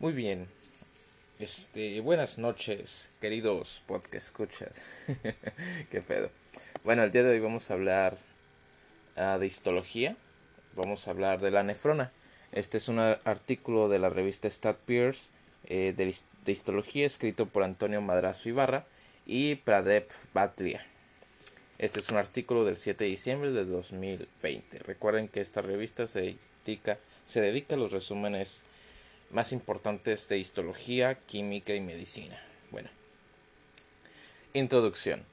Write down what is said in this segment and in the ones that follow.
Muy bien. Este, buenas noches, queridos podcast escuchas. Qué pedo. Bueno, el día de hoy vamos a hablar uh, de histología. Vamos a hablar de la nefrona. Este es un artículo de la revista Stat Peers eh, de, de, histología escrito por Antonio Madrazo Ibarra y Pradep Batria. Este es un artículo del 7 de diciembre de 2020. Recuerden que esta revista se dedica, se dedica a los resúmenes más importantes de histología, química y medicina. Bueno. Introducción.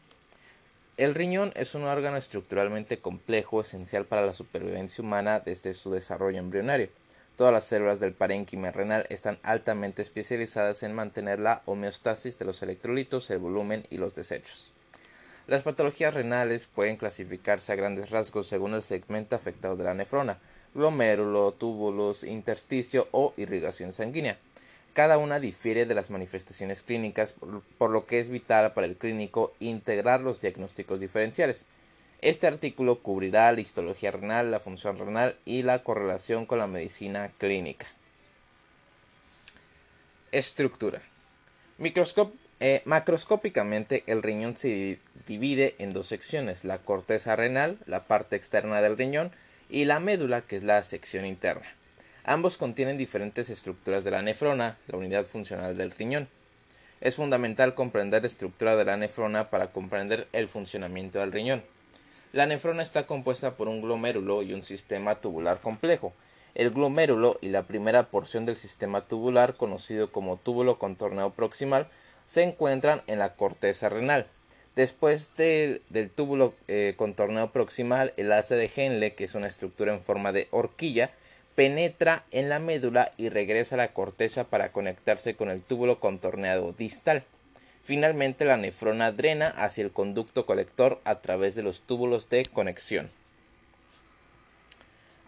El riñón es un órgano estructuralmente complejo esencial para la supervivencia humana desde su desarrollo embrionario. Todas las células del parénquima renal están altamente especializadas en mantener la homeostasis de los electrolitos, el volumen y los desechos. Las patologías renales pueden clasificarse a grandes rasgos según el segmento afectado de la nefrona, glomérulo, túbulos, intersticio o irrigación sanguínea. Cada una difiere de las manifestaciones clínicas, por lo que es vital para el clínico integrar los diagnósticos diferenciales. Este artículo cubrirá la histología renal, la función renal y la correlación con la medicina clínica. Estructura. Eh, macroscópicamente, el riñón se divide en dos secciones, la corteza renal, la parte externa del riñón, y la médula, que es la sección interna. Ambos contienen diferentes estructuras de la nefrona, la unidad funcional del riñón. Es fundamental comprender la estructura de la nefrona para comprender el funcionamiento del riñón. La nefrona está compuesta por un glomérulo y un sistema tubular complejo. El glomérulo y la primera porción del sistema tubular, conocido como túbulo contorneo proximal, se encuentran en la corteza renal. Después del túbulo eh, contorneo proximal, el asa de Henle, que es una estructura en forma de horquilla, penetra en la médula y regresa a la corteza para conectarse con el túbulo contorneado distal. Finalmente, la nefrona drena hacia el conducto colector a través de los túbulos de conexión.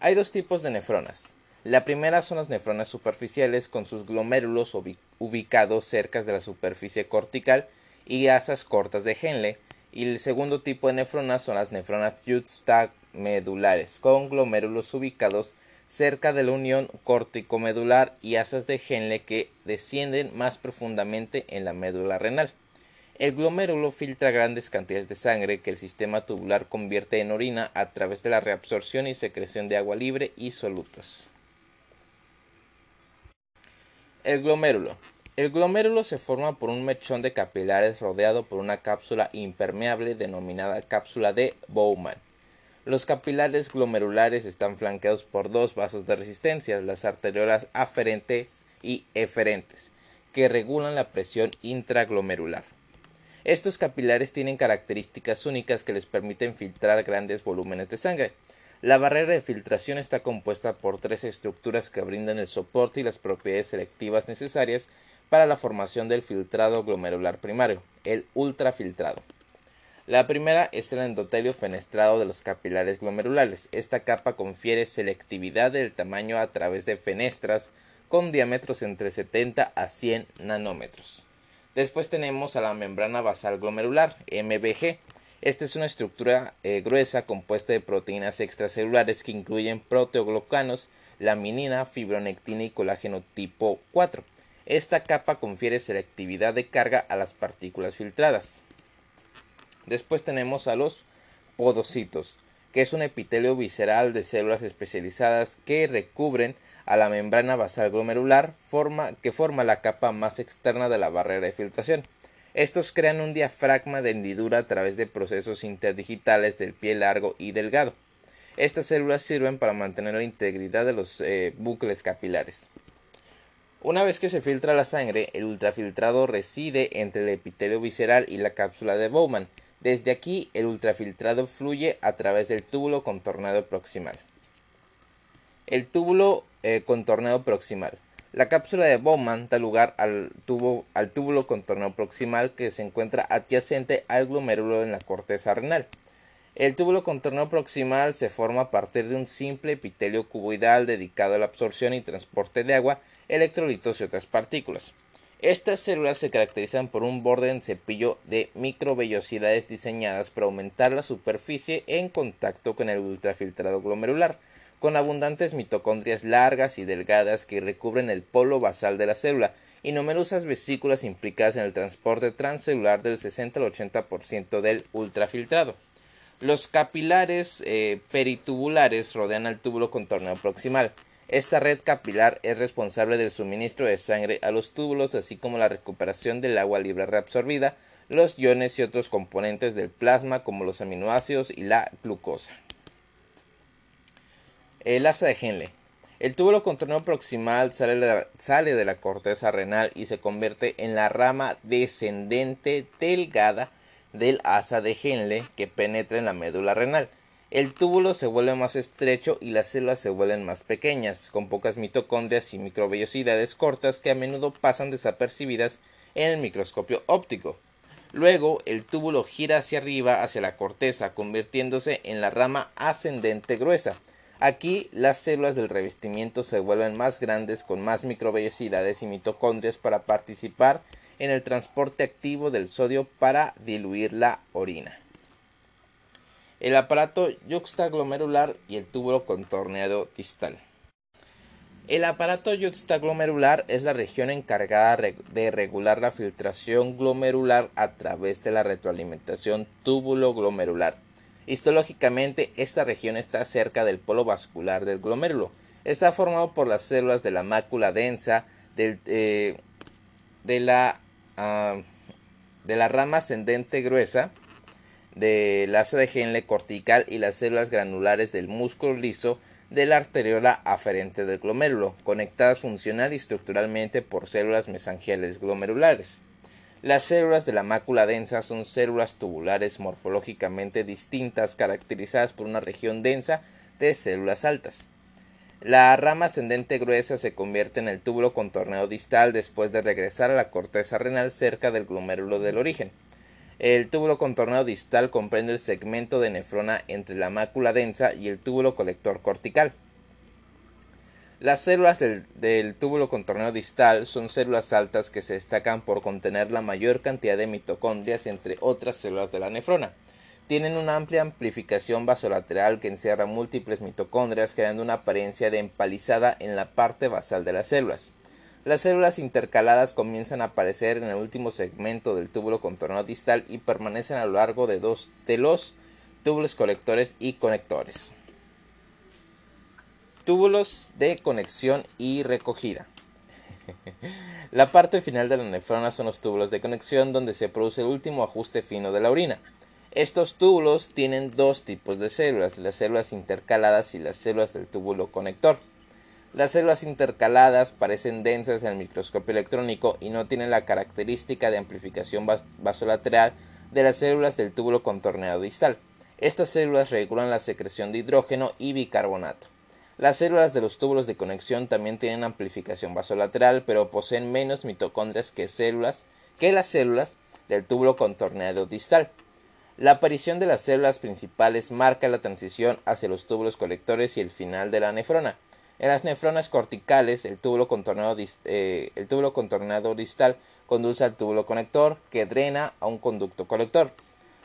Hay dos tipos de nefronas. La primera son las nefronas superficiales con sus glomérulos ubicados cerca de la superficie cortical y asas cortas de Henle. Y el segundo tipo de nefronas son las nefronas medulares con glomérulos ubicados cerca de la unión córtico-medular y asas de Henle que descienden más profundamente en la médula renal. El glomérulo filtra grandes cantidades de sangre que el sistema tubular convierte en orina a través de la reabsorción y secreción de agua libre y solutos. El glomérulo el glomérulo se forma por un mechón de capilares rodeado por una cápsula impermeable denominada cápsula de Bowman. Los capilares glomerulares están flanqueados por dos vasos de resistencia, las arteriolas aferentes y eferentes, que regulan la presión intraglomerular. Estos capilares tienen características únicas que les permiten filtrar grandes volúmenes de sangre. La barrera de filtración está compuesta por tres estructuras que brindan el soporte y las propiedades selectivas necesarias para la formación del filtrado glomerular primario, el ultrafiltrado. La primera es el endotelio fenestrado de los capilares glomerulares. Esta capa confiere selectividad del tamaño a través de fenestras con diámetros entre 70 a 100 nanómetros. Después tenemos a la membrana basal glomerular, MBG. Esta es una estructura eh, gruesa compuesta de proteínas extracelulares que incluyen proteoglucanos, laminina, fibronectina y colágeno tipo 4. Esta capa confiere selectividad de carga a las partículas filtradas. Después tenemos a los podocitos, que es un epitelio visceral de células especializadas que recubren a la membrana basal glomerular que forma la capa más externa de la barrera de filtración. Estos crean un diafragma de hendidura a través de procesos interdigitales del pie largo y delgado. Estas células sirven para mantener la integridad de los eh, bucles capilares. Una vez que se filtra la sangre, el ultrafiltrado reside entre el epitelio visceral y la cápsula de Bowman. Desde aquí, el ultrafiltrado fluye a través del túbulo contornado proximal. El túbulo eh, contornado proximal. La cápsula de Bowman da lugar al, tubo, al túbulo contornado proximal que se encuentra adyacente al glomérulo en la corteza renal. El túbulo contornado proximal se forma a partir de un simple epitelio cuboidal dedicado a la absorción y transporte de agua electrolitos y otras partículas. Estas células se caracterizan por un borde en cepillo de microvellosidades diseñadas para aumentar la superficie en contacto con el ultrafiltrado glomerular. con abundantes mitocondrias largas y delgadas que recubren el polo basal de la célula y numerosas vesículas implicadas en el transporte transcelular del 60 al 80% del ultrafiltrado. Los capilares eh, peritubulares rodean al túbulo contorneo proximal. Esta red capilar es responsable del suministro de sangre a los túbulos, así como la recuperación del agua libre reabsorbida, los iones y otros componentes del plasma, como los aminoácidos y la glucosa. El asa de Henle. El túbulo contorneo proximal sale de, la, sale de la corteza renal y se convierte en la rama descendente delgada del asa de Henle que penetra en la médula renal. El túbulo se vuelve más estrecho y las células se vuelven más pequeñas, con pocas mitocondrias y microvellosidades cortas que a menudo pasan desapercibidas en el microscopio óptico. Luego el túbulo gira hacia arriba hacia la corteza, convirtiéndose en la rama ascendente gruesa. Aquí las células del revestimiento se vuelven más grandes con más microvellosidades y mitocondrias para participar en el transporte activo del sodio para diluir la orina. El aparato yuxtaglomerular y el túbulo contorneado distal. El aparato yuxtaglomerular es la región encargada de regular la filtración glomerular a través de la retroalimentación túbulo-glomerular. Histológicamente, esta región está cerca del polo vascular del glomérulo. Está formado por las células de la mácula densa, eh, de la Ah, de la rama ascendente gruesa de Henle cortical y las células granulares del músculo liso de la arteriola aferente del glomérulo, conectadas funcional y estructuralmente por células mesangiales glomerulares. Las células de la mácula densa son células tubulares morfológicamente distintas caracterizadas por una región densa de células altas. La rama ascendente gruesa se convierte en el túbulo contorneo distal después de regresar a la corteza renal cerca del glomérulo del origen. El túbulo contorneo distal comprende el segmento de nefrona entre la mácula densa y el túbulo colector cortical. Las células del, túbulo contorneo distal son células altas que se destacan por contener la mayor cantidad de mitocondrias entre otras células de la nefrona tienen una amplia amplificación basolateral que encierra múltiples mitocondrias creando una apariencia de empalizada en la parte basal de las células. Las células intercaladas comienzan a aparecer en el último segmento del túbulo contorno distal y permanecen a lo largo de dos de los túbulos colectores y conectores. Túbulos de conexión y recogida. La parte final de la nefrona son los túbulos de conexión donde se produce el último ajuste fino de la orina. Estos túbulos tienen dos tipos de células, las células intercaladas y las células del túbulo conector. Las células intercaladas parecen densas en el microscopio electrónico y no tienen la característica de amplificación vasolateral de las células del túbulo contorneado distal. Estas células regulan la secreción de hidrógeno y bicarbonato. Las células de los túbulos de conexión también tienen amplificación vasolateral, pero poseen menos mitocondrias que que las células del túbulo contorneado distal. La aparición de las células principales marca la transición hacia los túbulos colectores y el final de la nefrona. En las nefronas corticales, el túbulo contornado, eh, el túbulo contornado distal conduce al túbulo conector que drena a un conducto colector.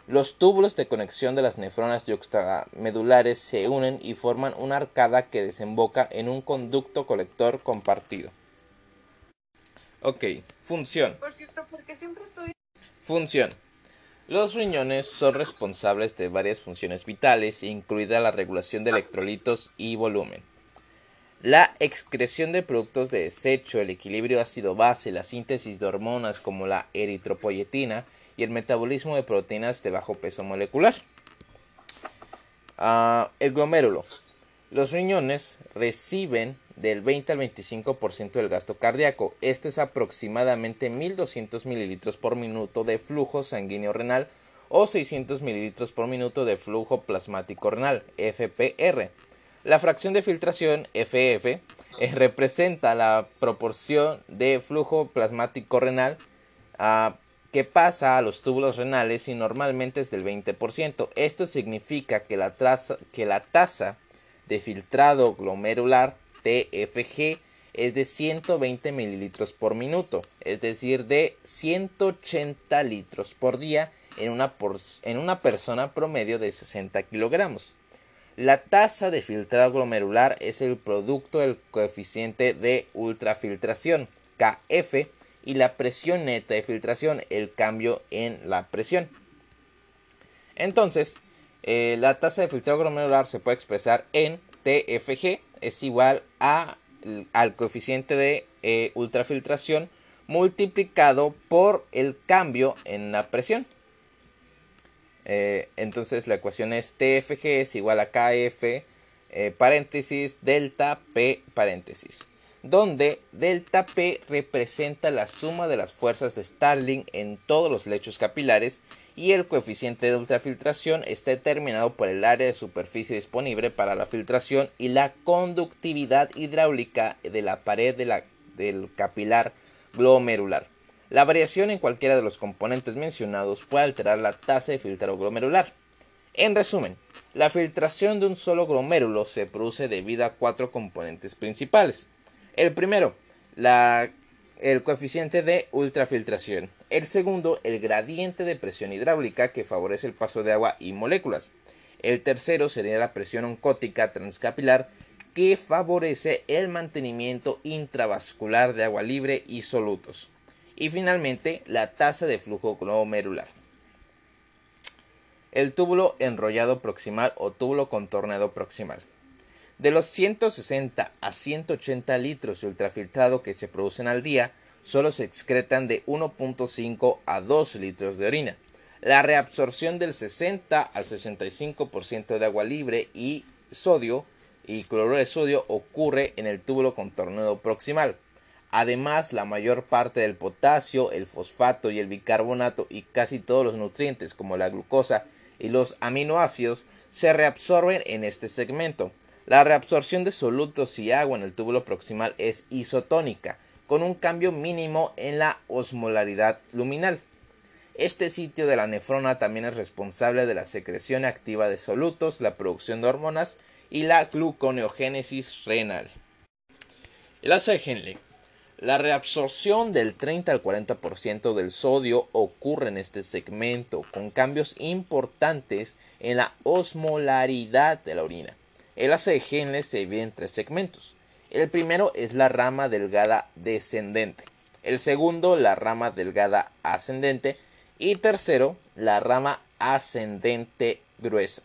Los túbulos de conexión de las nefronas yuxtamedulares se unen y forman una arcada que desemboca en un conducto colector compartido. Ok, función. Por cierto, porque siempre estoy... Función. Los riñones son responsables de varias funciones vitales, incluida la regulación de electrolitos y volumen. La excreción de productos de desecho, el equilibrio ácido-base, la síntesis de hormonas como la eritropoyetina y el metabolismo de proteínas de bajo peso molecular. Ah, el glomérulo. Los riñones reciben del 20 al 25% del gasto cardíaco. Esto es aproximadamente 1200 mililitros por minuto de flujo sanguíneo renal o 600 mililitros por minuto de flujo plasmático renal, FPR. La fracción de filtración, FF, eh, representa la proporción de flujo plasmático renal ah, que pasa a los túbulos renales y normalmente es del 20%. Esto significa que la, tasa de filtrado glomerular TFG es de 120 mililitros por minuto, es decir, de 180 litros por día en una, en una persona promedio de 60 kilogramos. La tasa de filtrado glomerular es el producto del coeficiente de ultrafiltración, KF, y la presión neta de filtración, el cambio en la presión. Entonces, eh, la tasa de filtrado glomerular se puede expresar en TFG, es igual a, al coeficiente de eh, ultrafiltración multiplicado por el cambio en la presión. Eh, entonces la ecuación es TFG es igual a KF eh, paréntesis delta P paréntesis, donde delta P representa la suma de las fuerzas de Starling en todos los lechos capilares y el coeficiente de ultrafiltración está determinado por el área de superficie disponible para la filtración y la conductividad hidráulica de la pared del capilar glomerular. La variación en cualquiera de los componentes mencionados puede alterar la tasa de filtrado glomerular. En resumen, la filtración de un solo glomérulo se produce debido a cuatro componentes principales. El primero, el coeficiente de ultrafiltración. El segundo, el gradiente de presión hidráulica que favorece el paso de agua y moléculas. El tercero sería la presión oncótica transcapilar que favorece el mantenimiento intravascular de agua libre y solutos y finalmente la tasa de flujo glomerular. El túbulo enrollado proximal o túbulo contorneado proximal. De los 160 a 180 litros de ultrafiltrado que se producen al día, solo se excretan de 1.5 a 2 litros de orina. La reabsorción del 60 al 65% de agua libre y sodio y cloruro de sodio ocurre en el túbulo contorneado proximal. Además, la mayor parte del potasio, el fosfato y el bicarbonato y casi todos los nutrientes como la glucosa y los aminoácidos se reabsorben en este segmento. La reabsorción de solutos y agua en el túbulo proximal es isotónica, con un cambio mínimo en la osmolaridad luminal. Este sitio de la nefrona también es responsable de la secreción activa de solutos, la producción de hormonas y la gluconeogénesis renal. El Henle la reabsorción del 30 al 40% del sodio ocurre en este segmento, con cambios importantes en la osmolaridad de la orina. El de se divide en tres segmentos. El primero es la rama delgada descendente. El segundo, la rama delgada ascendente. Y tercero, la rama ascendente gruesa.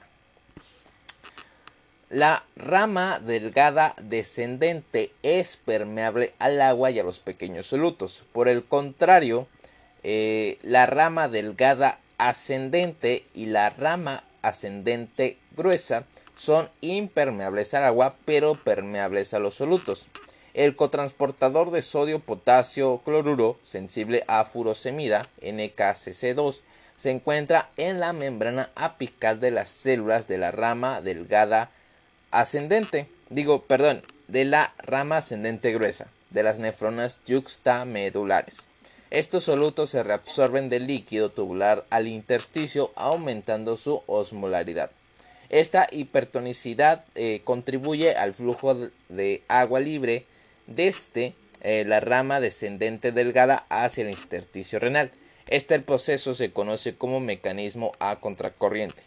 La rama delgada descendente es permeable al agua y a los pequeños solutos. Por el contrario, eh, la rama delgada ascendente y la rama ascendente gruesa son impermeables al agua pero permeables a los solutos. El cotransportador de sodio potasio cloruro sensible a furosemida NKCC2 se encuentra en la membrana apical de las células de la rama delgada ascendente, digo, perdón, de la rama ascendente gruesa, de las nefronas yuxtamedulares. Estos solutos se reabsorben del líquido tubular al intersticio aumentando su osmolaridad. Esta hipertonicidad eh, contribuye al flujo de agua libre desde eh, la rama descendente delgada hacia el intersticio renal. Este proceso se conoce como mecanismo a contracorriente.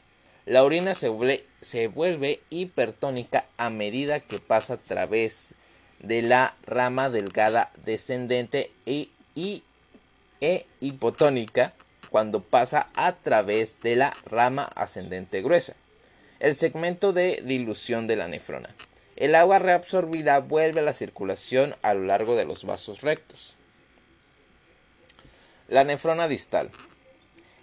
La orina se vuelve, hipertónica a medida que pasa a través de la rama delgada descendente y, e hipotónica cuando pasa a través de la rama ascendente gruesa. El segmento de dilución de la nefrona. El agua reabsorbida vuelve a la circulación a lo largo de los vasos rectos. La nefrona distal.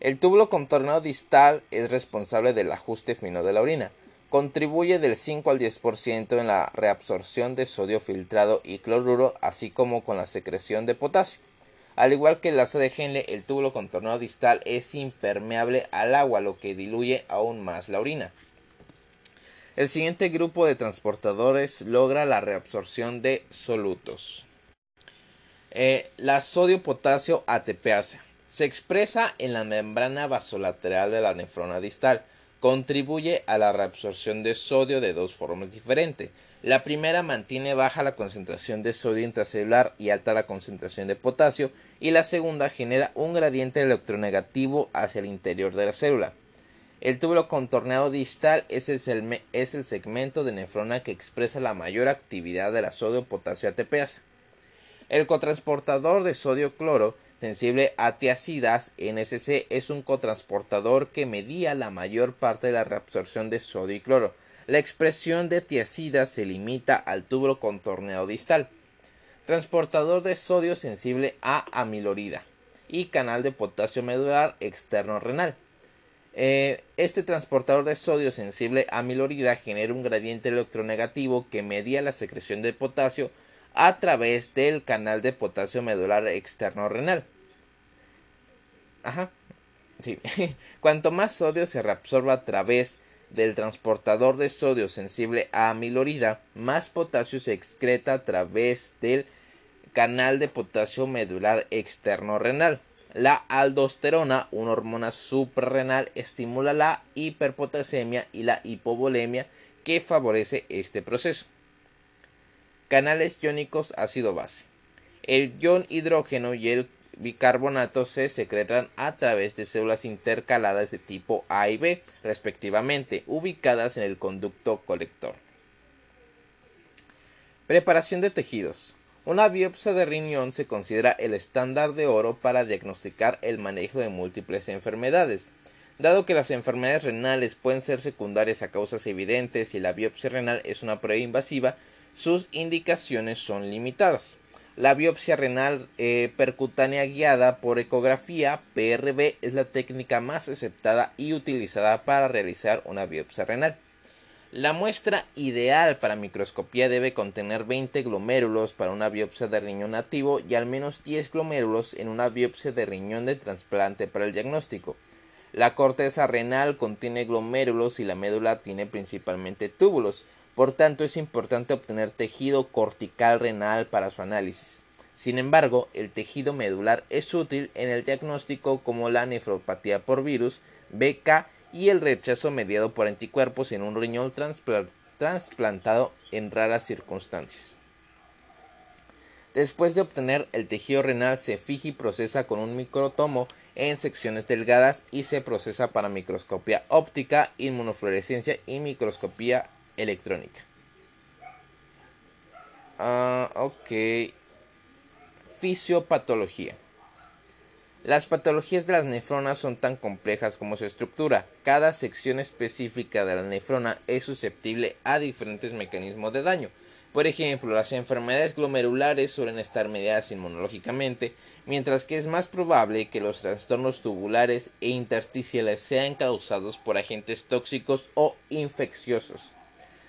El túbulo contornado distal es responsable del ajuste fino de la orina. Contribuye del 5 al 10% en la reabsorción de sodio filtrado y cloruro, así como con la secreción de potasio. Al igual que el asa de Henle, el túbulo contornado distal es impermeable al agua, lo que diluye aún más la orina. El siguiente grupo de transportadores logra la reabsorción de solutos. Eh, la sodio-potasio ATPase se expresa en la membrana vasolateral de la nefrona distal. Contribuye a la reabsorción de sodio de dos formas diferentes. La primera mantiene baja la concentración de sodio intracelular y alta la concentración de potasio y la segunda genera un gradiente electronegativo hacia el interior de la célula. El túbulo contorneado distal es el, es el segmento de nefrona que expresa la mayor actividad de la sodio-potasio ATPasa. El cotransportador de sodio-cloro sensible a tiacidas NSC es un cotransportador que medía la mayor parte de la reabsorción de sodio y cloro. La expresión de tiacidas se limita al túbulo contorneado distal. Transportador de sodio sensible a amilorida y canal de potasio medular externo renal. Eh, este transportador de sodio sensible a amilorida genera un gradiente electronegativo que medía la secreción de potasio a través del canal de potasio medular externo renal. Ajá. Sí. Cuanto más sodio se reabsorba a través del transportador de sodio sensible a amilorida, más potasio se excreta a través del canal de potasio medular externo renal. La aldosterona, una hormona suprarrenal, estimula la hiperpotasemia y la hipovolemia que favorece este proceso. Canales iónicos ácido-base. El ion hidrógeno y el bicarbonato se secretan a través de células intercaladas de tipo A y B, respectivamente, ubicadas en el conducto colector. Preparación de tejidos. Una biopsia de riñón se considera el estándar de oro para diagnosticar el manejo de múltiples enfermedades. Dado que las enfermedades renales pueden ser secundarias a causas evidentes y la biopsia renal es una prueba invasiva, sus indicaciones son limitadas. La biopsia renal eh, percutánea guiada por ecografía PRB es la técnica más aceptada y utilizada para realizar una biopsia renal. La muestra ideal para microscopía debe contener 20 glomérulos para una biopsia de riñón nativo y al menos 10 glomérulos en una biopsia de riñón de trasplante para el diagnóstico. La corteza renal contiene glomérulos y la médula tiene principalmente túbulos. Por tanto, es importante obtener tejido cortical renal para su análisis. Sin embargo, el tejido medular es útil en el diagnóstico como la nefropatía por virus, BK y el rechazo mediado por anticuerpos en un riñón trasplantado en raras circunstancias. Después de obtener el tejido renal se fija y procesa con un microtomo en secciones delgadas y se procesa para microscopía óptica, inmunofluorescencia y microscopía electrónica. Ah, ok. Fisiopatología. Las patologías de las nefronas son tan complejas como su estructura. Cada sección específica de la nefrona es susceptible a diferentes mecanismos de daño. Por ejemplo, las enfermedades glomerulares suelen estar mediadas inmunológicamente, mientras que es más probable que los trastornos tubulares e intersticiales sean causados por agentes tóxicos o infecciosos.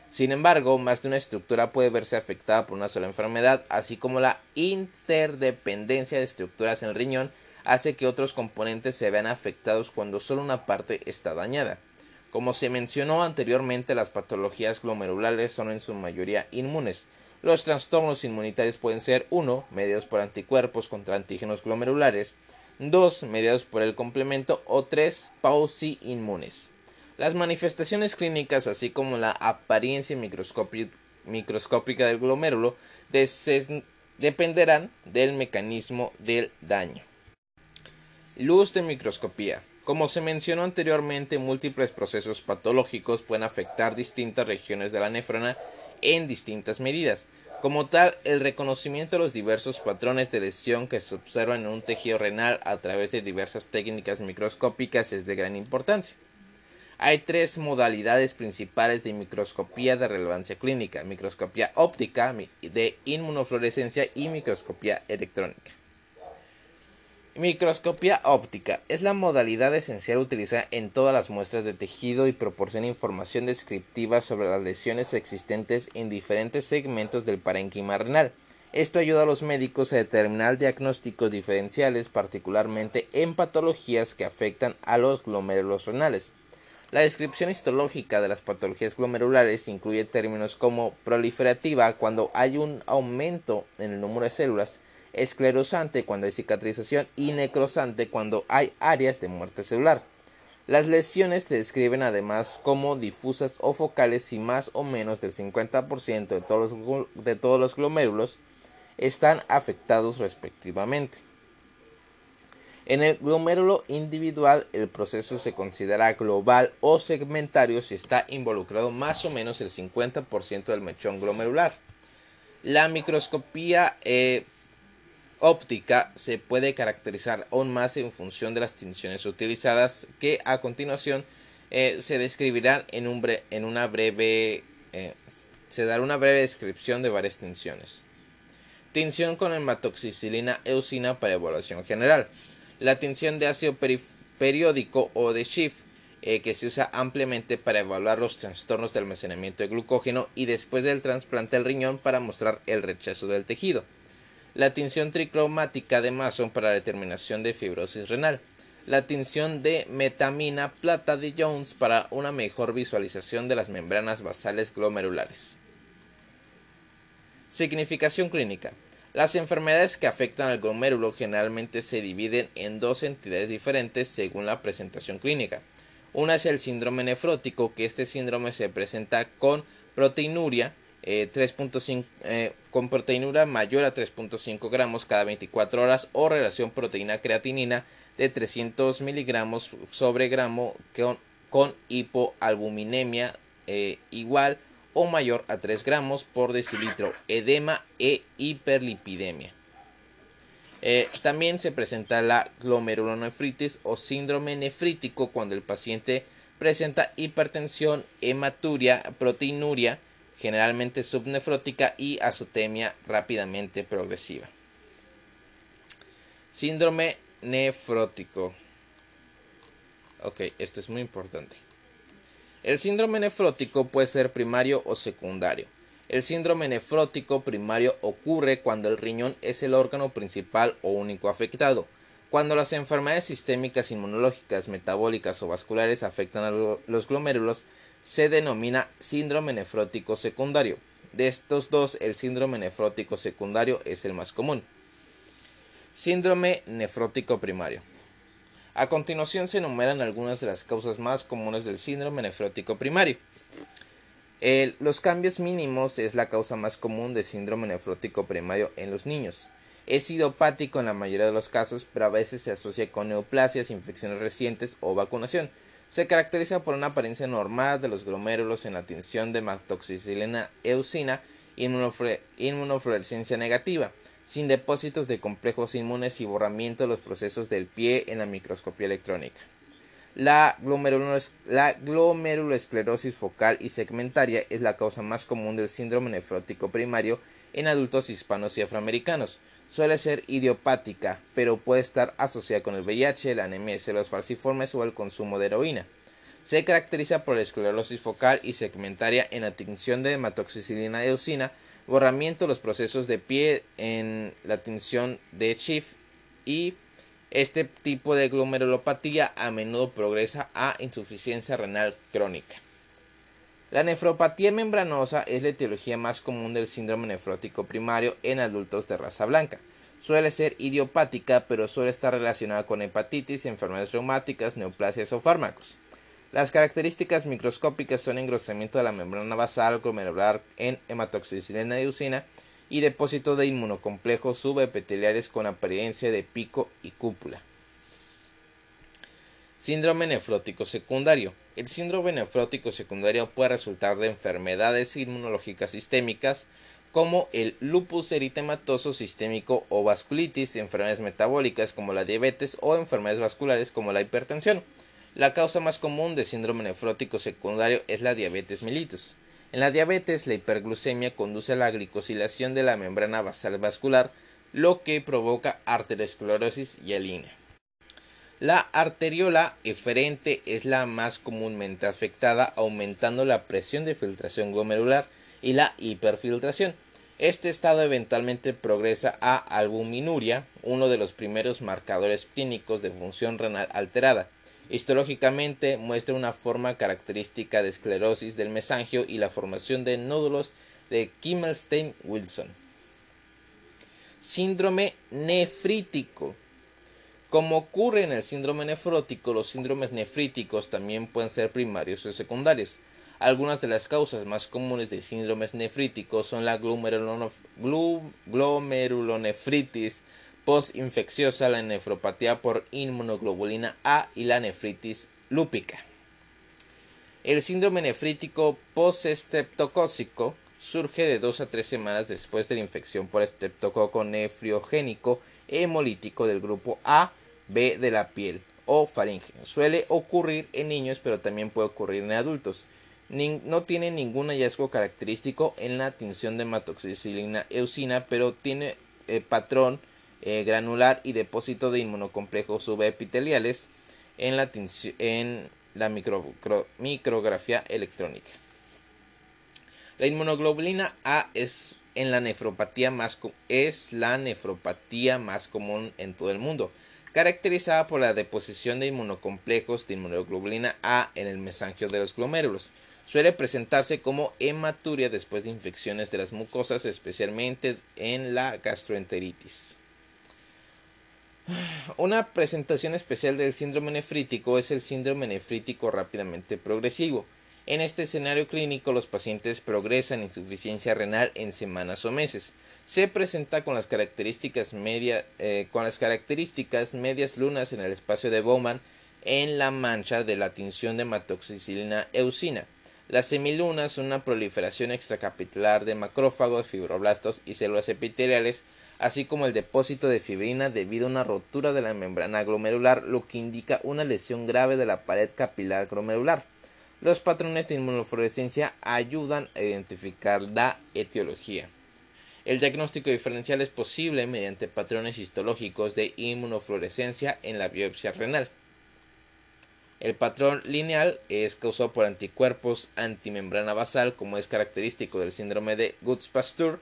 Sin embargo, más de una estructura puede verse afectada por una sola enfermedad, así como la interdependencia de estructuras en el riñón hace que otros componentes se vean afectados cuando solo una parte está dañada. Como se mencionó anteriormente, las patologías glomerulares son en su mayoría inmunes. Los trastornos inmunitarios pueden ser 1. mediados por anticuerpos contra antígenos glomerulares, 2. mediados por el complemento o 3. inmunes. Las manifestaciones clínicas, así como la apariencia microscópica del glomérulo, dependerán del mecanismo del daño. Luz de microscopía. Como se mencionó anteriormente, múltiples procesos patológicos pueden afectar distintas regiones de la nefrona en distintas medidas. Como tal, el reconocimiento de los diversos patrones de lesión que se observan en un tejido renal a través de diversas técnicas microscópicas es de gran importancia. Hay tres modalidades principales de microscopía de relevancia clínica, microscopía óptica, de inmunofluorescencia y microscopía electrónica. Microscopía óptica es la modalidad esencial utilizada en todas las muestras de tejido y proporciona información descriptiva sobre las lesiones existentes en diferentes segmentos del parénquima renal. Esto ayuda a los médicos a determinar diagnósticos diferenciales, particularmente en patologías que afectan a los glomérulos renales. La descripción histológica de las patologías glomerulares incluye términos como proliferativa cuando hay un aumento en el número de células, esclerosante cuando hay cicatrización y necrosante cuando hay áreas de muerte celular. Las lesiones se describen además como difusas o focales si más o menos del 50% de todos, los, de todos los glomérulos están afectados respectivamente. En el glomérulo individual el proceso se considera global o segmentario si está involucrado más o menos el 50% del mechón glomerular. La microscopía eh, óptica se puede caracterizar aún más en función de las tinciones utilizadas que a continuación eh, se describirán en, un en una breve eh, se dará una breve descripción de varias tinciones. Tinción con hematoxicilina eusina para evaluación general. La tinción de ácido periódico o de Schiff, eh, que se usa ampliamente para evaluar los trastornos de almacenamiento de glucógeno y después del trasplante del riñón para mostrar el rechazo del tejido. La tinción tricromática de Mason para la determinación de fibrosis renal. La tinción de metamina plata de Jones para una mejor visualización de las membranas basales glomerulares. Significación clínica. Las enfermedades que afectan al glomérulo generalmente se dividen en dos entidades diferentes según la presentación clínica. Una es el síndrome nefrótico, que este síndrome se presenta con proteinuria, eh, eh, con proteinuria mayor a 3.5 gramos cada 24 horas o relación proteína-creatinina de 300 miligramos sobre gramo con, con hipoalbuminemia eh, igual o mayor a 3 gramos por decilitro, edema e hiperlipidemia. Eh, también se presenta la glomerulonefritis o síndrome nefrítico cuando el paciente presenta hipertensión, hematuria, proteinuria, generalmente subnefrótica y azotemia rápidamente progresiva. Síndrome nefrótico. Ok, esto es muy importante. El síndrome nefrótico puede ser primario o secundario. El síndrome nefrótico primario ocurre cuando el riñón es el órgano principal o único afectado. Cuando las enfermedades sistémicas inmunológicas, metabólicas o vasculares afectan a los glomérulos, se denomina síndrome nefrótico secundario. De estos dos, el síndrome nefrótico secundario es el más común. Síndrome nefrótico primario. A continuación se enumeran algunas de las causas más comunes del síndrome nefrótico primario. los cambios mínimos es la causa más común de síndrome nefrótico primario en los niños. Es idiopático en la mayoría de los casos, pero a veces se asocia con neoplasias, infecciones recientes o vacunación. Se caracteriza por una apariencia normal de los glomérulos en la tinción de matoxicilina eusina y inmunofluorescencia negativa sin depósitos de complejos inmunes y borramiento de los procesos del pie en la microscopía electrónica. La, glomeruloesclerosis focal y segmentaria es la causa más común del síndrome nefrótico primario en adultos hispanos y afroamericanos. Suele ser idiopática, pero puede estar asociada con el VIH, la anemia de células falciformes o el consumo de heroína. Se caracteriza por la esclerosis focal y segmentaria en la tinción de hematoxicilina eosina, borramiento de los procesos de pie en la tinción de Schiff y este tipo de glomerulopatía a menudo progresa a insuficiencia renal crónica. La nefropatía membranosa es la etiología más común del síndrome nefrótico primario en adultos de raza blanca. Suele ser idiopática, pero suele estar relacionada con hepatitis, enfermedades reumáticas, neoplasias o fármacos. Las características microscópicas son engrosamiento de la membrana basal glomerular en hematoxicilina y usina y depósito de inmunocomplejos subepiteliares con apariencia de pico y cúpula. Síndrome nefrótico secundario. El síndrome nefrótico secundario puede resultar de enfermedades inmunológicas sistémicas como el lupus eritematoso sistémico o vasculitis, enfermedades metabólicas como la diabetes o enfermedades vasculares como la hipertensión. La causa más común de síndrome nefrótico secundario es la diabetes mellitus. En la diabetes, la hiperglucemia conduce a la glicosilación de la membrana basal vascular, lo que provoca arteriosclerosis y. La arteriola eferente es la más comúnmente afectada, aumentando la presión de filtración glomerular y la hiperfiltración. Este estado eventualmente progresa a albuminuria, uno de los primeros marcadores clínicos de función renal alterada. Histológicamente muestra una forma característica de esclerosis del mesangio y la formación de nódulos de Kimmelstein-Wilson. Síndrome nefrítico. Como ocurre en el síndrome nefrótico, los síndromes nefríticos también pueden ser primarios o secundarios. Algunas de las causas más comunes de síndromes nefríticos son la glomerulonefritis postinfecciosa, la nefropatía por inmunoglobulina A y la nefritis lúpica. El síndrome nefrítico post-estreptocócico surge de dos a tres semanas después de la infección por estreptococo nefriogénico hemolítico del grupo A, B de la piel o faringe. Suele ocurrir en niños, pero también puede ocurrir en adultos. no tiene ningún hallazgo característico en la tinción de hematoxicilina eusina, pero tiene eh, patrón eh, granular y depósito de inmunocomplejos subepiteliales en la, en la micrografía electrónica. La inmunoglobulina A es, en la nefropatía más, es la nefropatía más común en todo el mundo, caracterizada por la deposición de inmunocomplejos de inmunoglobulina A en el mesangio de los glomérulos. Suele presentarse como hematuria después de infecciones de las mucosas, especialmente en la gastroenteritis. Una presentación especial del síndrome nefrítico es el síndrome nefrítico rápidamente progresivo. En este escenario clínico los pacientes progresan insuficiencia renal en semanas o meses. Se presenta con las características, eh, medias lunas en el espacio de Bowman en la mancha de la tinción de hematoxicilina eusina. Las semilunas son una proliferación extracapitular de macrófagos, fibroblastos y células epiteliales, así como el depósito de fibrina debido a una rotura de la membrana glomerular, lo que indica una lesión grave de la pared capilar glomerular. Los patrones de inmunofluorescencia ayudan a identificar la etiología. El diagnóstico diferencial es posible mediante patrones histológicos de inmunofluorescencia en la biopsia renal. El patrón lineal es causado por anticuerpos antimembrana basal, como es característico del síndrome de Guts-Pasteur.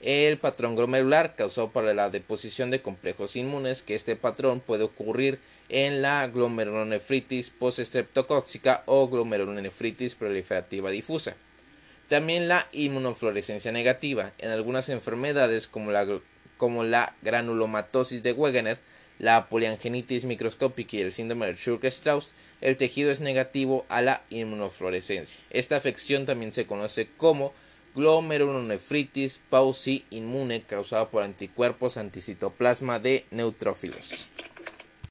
El patrón glomerular causado por la deposición de complejos inmunes, que este patrón puede ocurrir en la glomerulonefritis postestreptocóxica o glomerulonefritis proliferativa difusa. También la inmunofluorescencia negativa. En algunas enfermedades como la, como la granulomatosis de Wegener, la poliangenitis microscópica y el síndrome de Schurg-Strauss, el tejido es negativo a la inmunofluorescencia. Esta afección también se conoce como glomerulonefritis pauci inmune causada por anticuerpos anticitoplasma de neutrófilos.